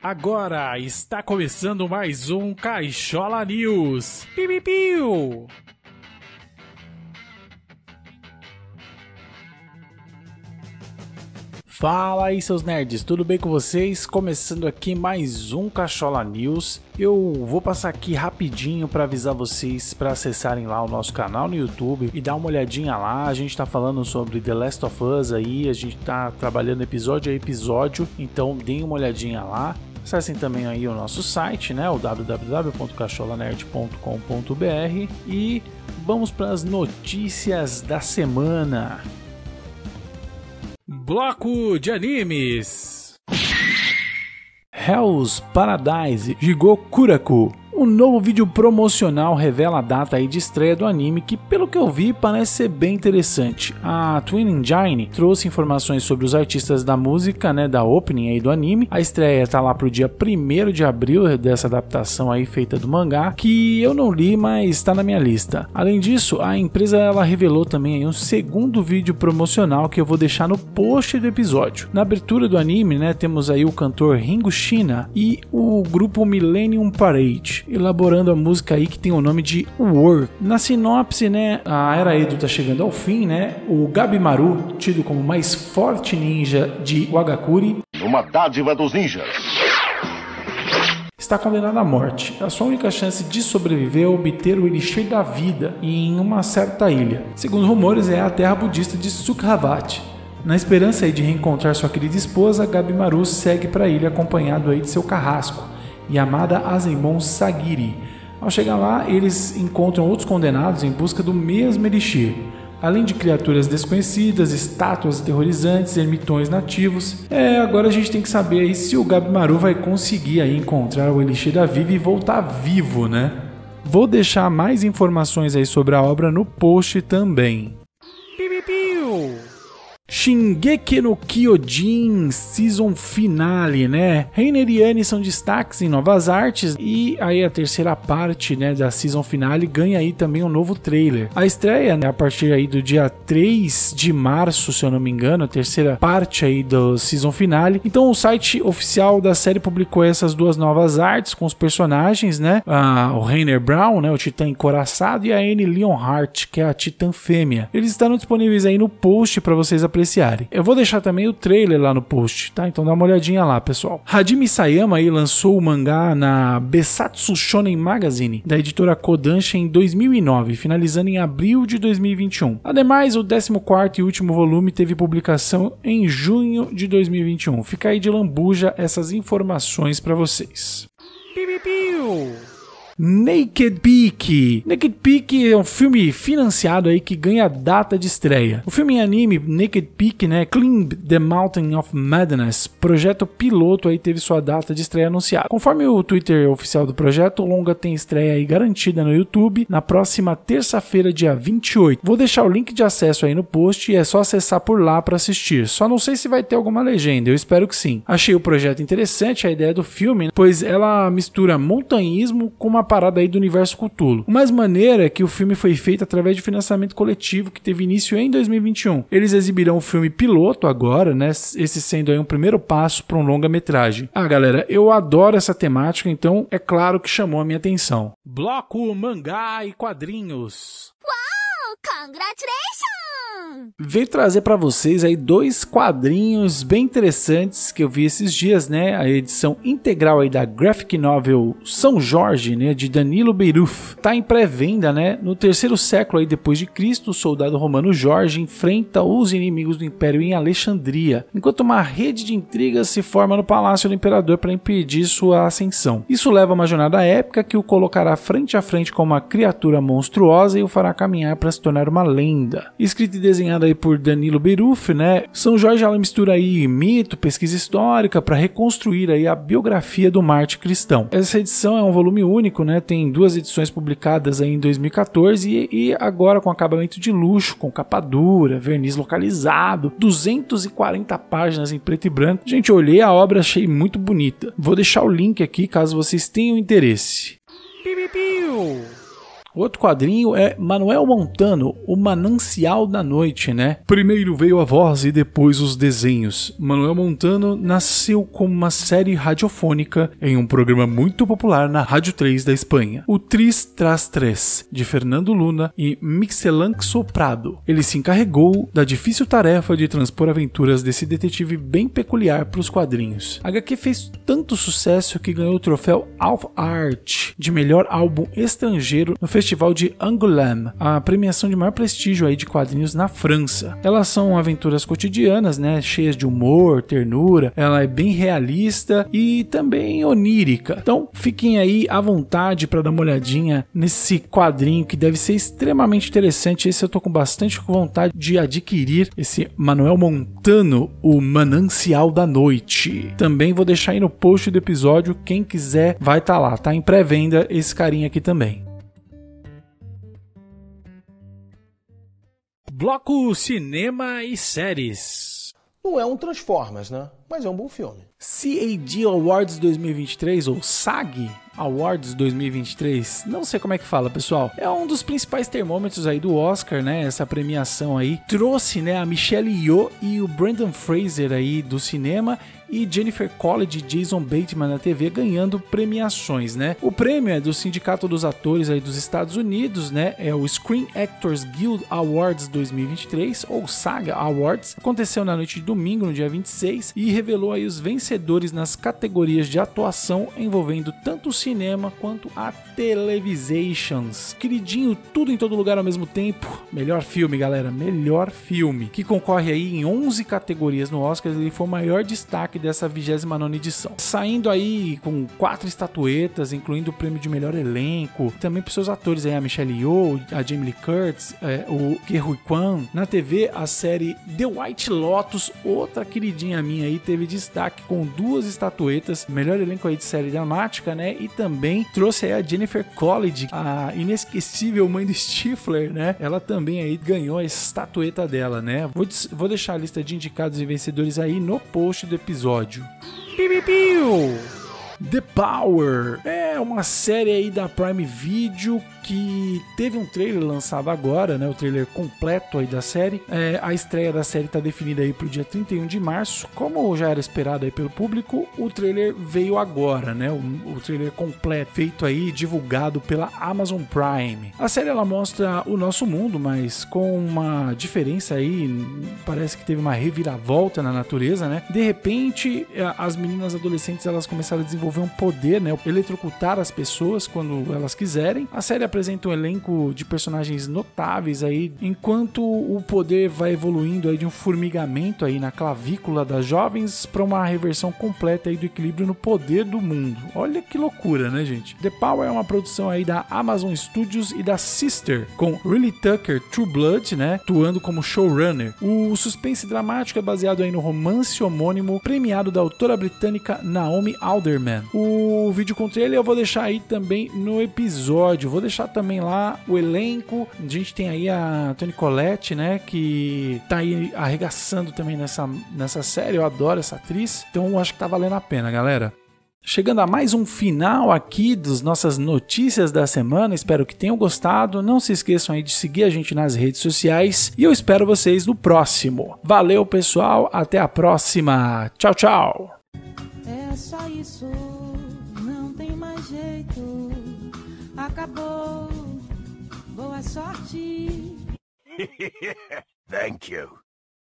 Agora está começando mais um Caixola News. Piu, piu. Fala aí, seus nerds, tudo bem com vocês? Começando aqui mais um Cachola News. Eu vou passar aqui rapidinho para avisar vocês para acessarem lá o nosso canal no YouTube e dar uma olhadinha lá. A gente tá falando sobre The Last of Us aí, a gente tá trabalhando episódio a episódio, então deem uma olhadinha lá. Acessem também aí o nosso site, né, o www.cacholanerd.com.br e vamos para as notícias da semana. Bloco de animes. Hell's Paradise Jigokuraku o novo vídeo promocional revela a data de estreia do anime que, pelo que eu vi, parece ser bem interessante. A Twin Engine trouxe informações sobre os artistas da música, né, da opening aí do anime. A estreia tá lá pro dia 1 de abril dessa adaptação aí feita do mangá, que eu não li, mas está na minha lista. Além disso, a empresa ela revelou também um segundo vídeo promocional que eu vou deixar no post do episódio. Na abertura do anime, né, temos aí o cantor Ringo Shina e o grupo Millennium Parade elaborando a música aí que tem o nome de Work. Na sinopse, né, a Era Edo tá chegando ao fim, né? O Gabimaru, tido como mais forte ninja de Wagakuri, uma dádiva dos ninjas está condenado à morte. A sua única chance de sobreviver é obter o elixir da vida em uma certa ilha. Segundo rumores, é a terra budista de Sukhavati. Na esperança de reencontrar sua querida esposa, Gabimaru segue para a ilha acompanhado aí de seu carrasco, Yamada Azemon Sagiri. Ao chegar lá, eles encontram outros condenados em busca do mesmo elixir. Além de criaturas desconhecidas, estátuas aterrorizantes, ermitões nativos. É, agora a gente tem que saber aí se o Gabimaru vai conseguir aí encontrar o Elixir da Vida e voltar vivo, né? Vou deixar mais informações aí sobre a obra no post também. Shingeki no Kyojin Season Finale, né? Reiner e Annie são destaques em novas artes e aí a terceira parte, né, da Season Finale ganha aí também um novo trailer. A estreia, né, a partir aí do dia 3 de março, se eu não me engano, a terceira parte aí do Season Finale. Então o site oficial da série publicou essas duas novas artes com os personagens, né? Ah, o Reiner Brown, né, o Titã encoraçado e a Annie Leonhardt, que é a Titã fêmea. Eles estão disponíveis aí no post para vocês apreciarem apreciarem. Eu vou deixar também o trailer lá no post, tá? Então dá uma olhadinha lá, pessoal. Hajime Sayama aí lançou o mangá na Besatsu Shonen Magazine, da editora Kodansha em 2009, finalizando em abril de 2021. Ademais, o 14 e último volume teve publicação em junho de 2021. Fica aí de lambuja essas informações para vocês. Piu, piu. Naked Peak. Naked Peak é um filme financiado aí que ganha data de estreia. O filme em anime Naked Peak, né, Climb the Mountain of Madness, projeto piloto aí teve sua data de estreia anunciada. Conforme o Twitter oficial do projeto, o longa tem estreia aí garantida no YouTube na próxima terça-feira, dia 28. Vou deixar o link de acesso aí no post e é só acessar por lá para assistir. Só não sei se vai ter alguma legenda, eu espero que sim. Achei o projeto interessante, a ideia do filme, pois ela mistura montanhismo com uma parada aí do universo Cthulhu. O mais maneiro é que o filme foi feito através de financiamento coletivo que teve início em 2021. Eles exibirão o filme piloto agora, né? Esse sendo aí um primeiro passo para um longa-metragem. Ah, galera, eu adoro essa temática, então é claro que chamou a minha atenção. Bloco Mangá e Quadrinhos. Uau! Congratulations! Veio trazer para vocês aí dois quadrinhos bem interessantes que eu vi esses dias, né? A edição integral aí da graphic novel São Jorge, né, de Danilo Beiruf, tá em pré-venda, né? No terceiro século aí depois de Cristo, o soldado romano Jorge enfrenta os inimigos do Império em Alexandria, enquanto uma rede de intrigas se forma no palácio do imperador para impedir sua ascensão. Isso leva a uma jornada épica que o colocará frente a frente com uma criatura monstruosa e o fará caminhar para se tornar uma lenda. Escrito e desenhado aí por Danilo Beruf, né? São Jorge ela mistura aí mito, pesquisa histórica para reconstruir aí a biografia do Marte cristão. Essa edição é um volume único, né? Tem duas edições publicadas aí em 2014 e, e agora com acabamento de luxo, com capa dura, verniz localizado, 240 páginas em preto e branco. Gente, olhei a obra, achei muito bonita. Vou deixar o link aqui caso vocês tenham interesse. Piu, piu, piu. Outro quadrinho é Manuel Montano, O Manancial da Noite, né? Primeiro veio a voz e depois os desenhos. Manuel Montano nasceu como uma série radiofônica em um programa muito popular na Rádio 3 da Espanha, o Tris Tras Tres, de Fernando Luna e Mixelanxo Prado. Ele se encarregou da difícil tarefa de transpor aventuras desse detetive bem peculiar para os quadrinhos. A HQ fez tanto sucesso que ganhou o troféu Alf Art de melhor álbum estrangeiro no Festival de Angoulême, a premiação de maior prestígio aí de quadrinhos na França. Elas são aventuras cotidianas, né, cheias de humor, ternura, ela é bem realista e também onírica. Então, fiquem aí à vontade para dar uma olhadinha nesse quadrinho que deve ser extremamente interessante. Esse eu tô com bastante vontade de adquirir esse Manuel Montano, o Manancial da Noite. Também vou deixar aí no post do episódio, quem quiser vai estar tá lá, tá em pré-venda esse carinha aqui também. Bloco Cinema e Séries. Não é um Transformers, né? Mas é um bom filme. CAD Awards 2023, ou SAG Awards 2023, não sei como é que fala, pessoal. É um dos principais termômetros aí do Oscar, né? Essa premiação aí trouxe, né, a Michelle Yeoh e o Brandon Fraser aí do cinema e Jennifer College e Jason Bateman na TV ganhando premiações, né? O prêmio é do Sindicato dos Atores aí dos Estados Unidos, né? É o Screen Actors Guild Awards 2023 ou Saga Awards. Aconteceu na noite de domingo, no dia 26, e revelou aí os vencedores nas categorias de atuação envolvendo tanto o cinema quanto a televisations. Queridinho, tudo em todo lugar ao mesmo tempo. Melhor filme, galera, melhor filme, que concorre aí em 11 categorias no Oscar, ele foi o maior destaque dessa 29 edição. Saindo aí com quatro estatuetas, incluindo o prêmio de melhor elenco, também para seus atores aí, a Michelle Yeoh, a Jamie Lee Curtis, é, o Ke Huy Kwan. Na TV, a série The White Lotus, outra queridinha minha aí, teve destaque com duas estatuetas, melhor elenco aí de série dramática, né? E também trouxe aí a Jennifer College, a inesquecível mãe do Stifler, né? Ela também aí ganhou a estatueta dela, né? Vou, vou deixar a lista de indicados e vencedores aí no post do episódio. Piu, piu, piu. The Power é uma série aí da Prime Video que teve um trailer lançado agora, né? O trailer completo aí da série. É, a estreia da série está definida aí para o dia 31 de março. Como já era esperado aí pelo público, o trailer veio agora, né? O, o trailer completo, feito aí, divulgado pela Amazon Prime. A série ela mostra o nosso mundo, mas com uma diferença aí, parece que teve uma reviravolta na natureza, né? De repente, as meninas adolescentes elas começaram a desenvolver um poder, né? Eletrocutar as pessoas quando elas quiserem. A série apresenta um elenco de personagens notáveis aí, enquanto o poder vai evoluindo aí de um formigamento aí na clavícula das jovens para uma reversão completa aí do equilíbrio no poder do mundo. Olha que loucura, né, gente? The Power é uma produção aí da Amazon Studios e da Sister, com Riley Tucker, True Blood, né, atuando como showrunner. O suspense dramático é baseado aí no romance homônimo premiado da autora britânica Naomi Alderman. O vídeo com trailer eu vou deixar aí também no episódio. Vou deixar também lá o elenco. A gente tem aí a Toni Collette, né? Que tá aí arregaçando também nessa, nessa série. Eu adoro essa atriz. Então acho que tá valendo a pena, galera. Chegando a mais um final aqui das nossas notícias da semana, espero que tenham gostado. Não se esqueçam aí de seguir a gente nas redes sociais e eu espero vocês no próximo. Valeu, pessoal, até a próxima. Tchau, tchau. É Acabou. Boa sorte. Thank you.